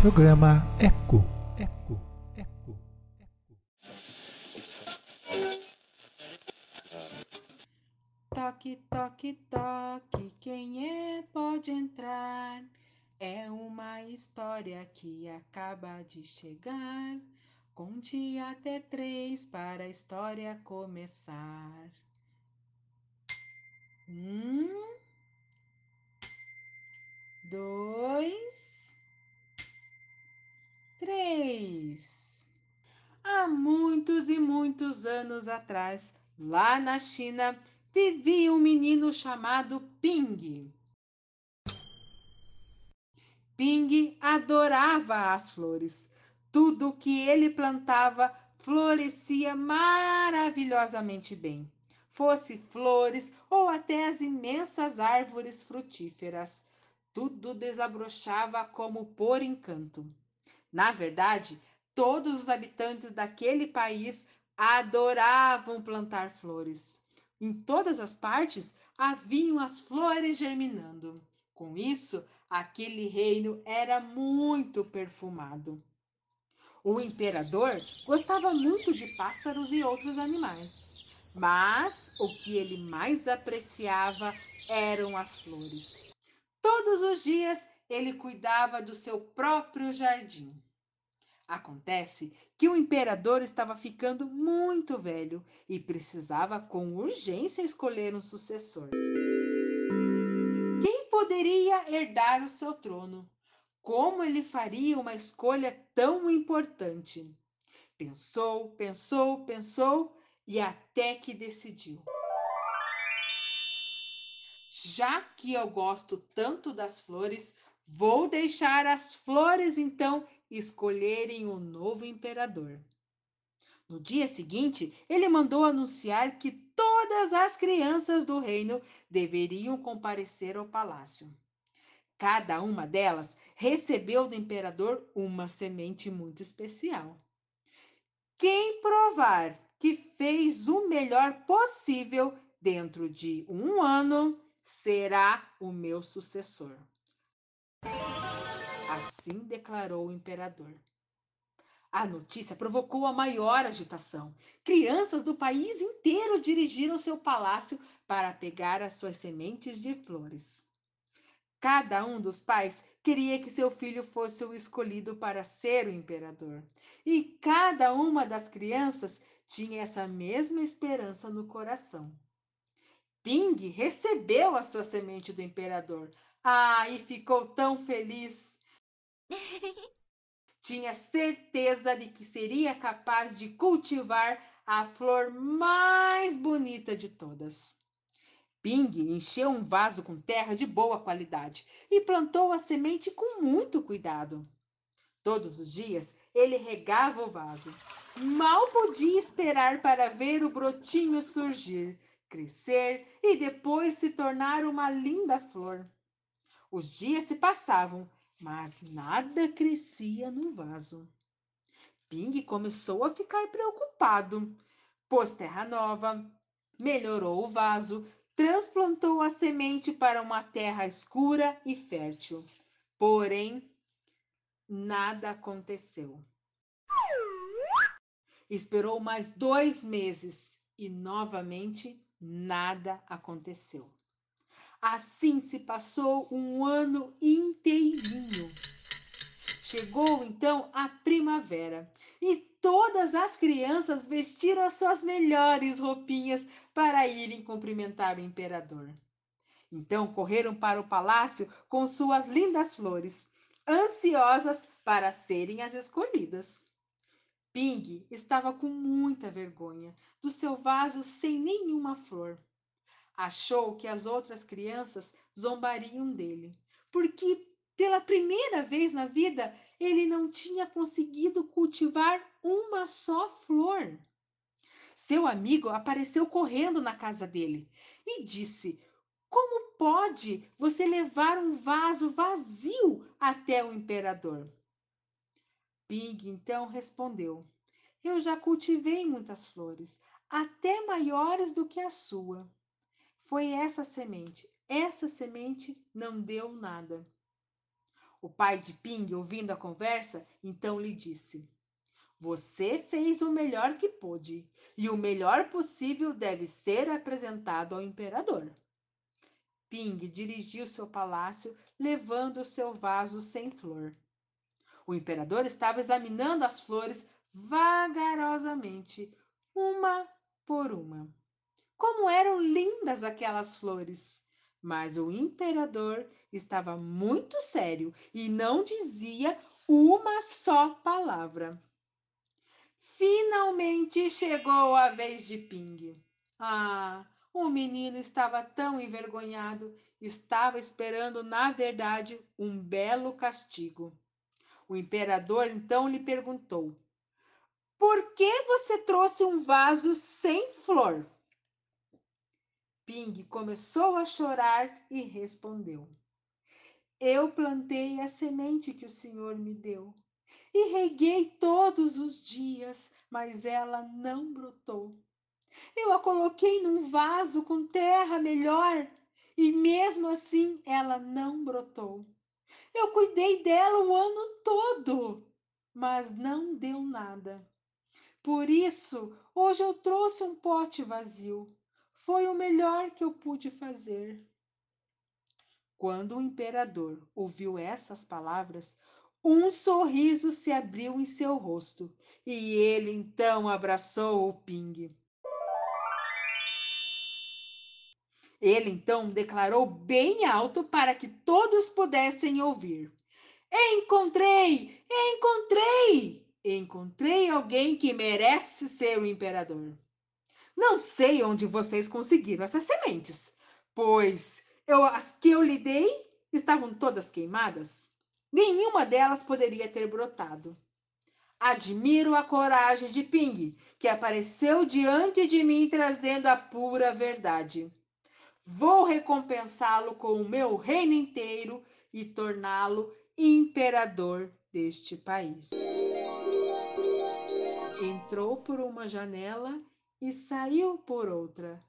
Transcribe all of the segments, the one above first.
Programa Eco. Eco. Eco. Toque, toque, toque, quem é pode entrar. É uma história que acaba de chegar. Conte até três para a história começar. Um, dois, três. Há muitos e muitos anos atrás, lá na China, vivia um menino chamado Ping. Ping adorava as flores. Tudo que ele plantava florescia maravilhosamente bem. Fosse flores ou até as imensas árvores frutíferas. Tudo desabrochava como por encanto. Na verdade, todos os habitantes daquele país adoravam plantar flores. Em todas as partes haviam as flores germinando. Com isso, aquele reino era muito perfumado. O imperador gostava muito de pássaros e outros animais, mas o que ele mais apreciava eram as flores. Todos os dias ele cuidava do seu próprio jardim. Acontece que o imperador estava ficando muito velho e precisava com urgência escolher um sucessor poderia herdar o seu trono. Como ele faria uma escolha tão importante? Pensou, pensou, pensou e até que decidiu. Já que eu gosto tanto das flores, vou deixar as flores então escolherem o novo imperador. No dia seguinte, ele mandou anunciar que todas as crianças do reino deveriam comparecer ao palácio. Cada uma delas recebeu do imperador uma semente muito especial. Quem provar que fez o melhor possível dentro de um ano será o meu sucessor. Assim declarou o imperador. A notícia provocou a maior agitação. Crianças do país inteiro dirigiram seu palácio para pegar as suas sementes de flores. Cada um dos pais queria que seu filho fosse o escolhido para ser o imperador. E cada uma das crianças tinha essa mesma esperança no coração. Ping recebeu a sua semente do imperador. Ah, e ficou tão feliz! Tinha certeza de que seria capaz de cultivar a flor mais bonita de todas. Ping encheu um vaso com terra de boa qualidade e plantou a semente com muito cuidado. Todos os dias ele regava o vaso. Mal podia esperar para ver o brotinho surgir, crescer e depois se tornar uma linda flor. Os dias se passavam, mas nada crescia no vaso. Ping começou a ficar preocupado. Pôs terra nova, melhorou o vaso, transplantou a semente para uma terra escura e fértil. Porém, nada aconteceu. Esperou mais dois meses e novamente nada aconteceu. Assim se passou um ano inteirinho. Chegou então a primavera e todas as crianças vestiram as suas melhores roupinhas para irem cumprimentar o imperador. Então correram para o palácio com suas lindas flores, ansiosas para serem as escolhidas. Ping estava com muita vergonha do seu vaso sem nenhuma flor. Achou que as outras crianças zombariam dele, porque pela primeira vez na vida ele não tinha conseguido cultivar uma só flor. Seu amigo apareceu correndo na casa dele e disse: Como pode você levar um vaso vazio até o imperador? Ping então respondeu: Eu já cultivei muitas flores, até maiores do que a sua. Foi essa semente. Essa semente não deu nada. O pai de Ping, ouvindo a conversa, então lhe disse: Você fez o melhor que pôde, e o melhor possível deve ser apresentado ao imperador. Ping dirigiu-se ao palácio, levando seu vaso sem flor. O imperador estava examinando as flores vagarosamente, uma por uma. Como eram lindas aquelas flores! Mas o imperador estava muito sério e não dizia uma só palavra. Finalmente chegou a vez de Ping. Ah, o menino estava tão envergonhado, estava esperando, na verdade, um belo castigo. O imperador então lhe perguntou: Por que você trouxe um vaso sem flor? Ping começou a chorar e respondeu: Eu plantei a semente que o Senhor me deu e reguei todos os dias, mas ela não brotou. Eu a coloquei num vaso com terra melhor e mesmo assim ela não brotou. Eu cuidei dela o ano todo, mas não deu nada. Por isso, hoje eu trouxe um pote vazio foi o melhor que eu pude fazer. Quando o imperador ouviu essas palavras, um sorriso se abriu em seu rosto e ele então abraçou o Ping. Ele então declarou bem alto para que todos pudessem ouvir: Encontrei! Encontrei! Encontrei alguém que merece ser o imperador. Não sei onde vocês conseguiram essas sementes, pois eu, as que eu lhe dei estavam todas queimadas. Nenhuma delas poderia ter brotado. Admiro a coragem de Ping, que apareceu diante de mim trazendo a pura verdade. Vou recompensá-lo com o meu reino inteiro e torná-lo imperador deste país. Entrou por uma janela e saiu por outra.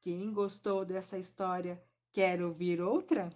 Quem gostou dessa história quer ouvir outra?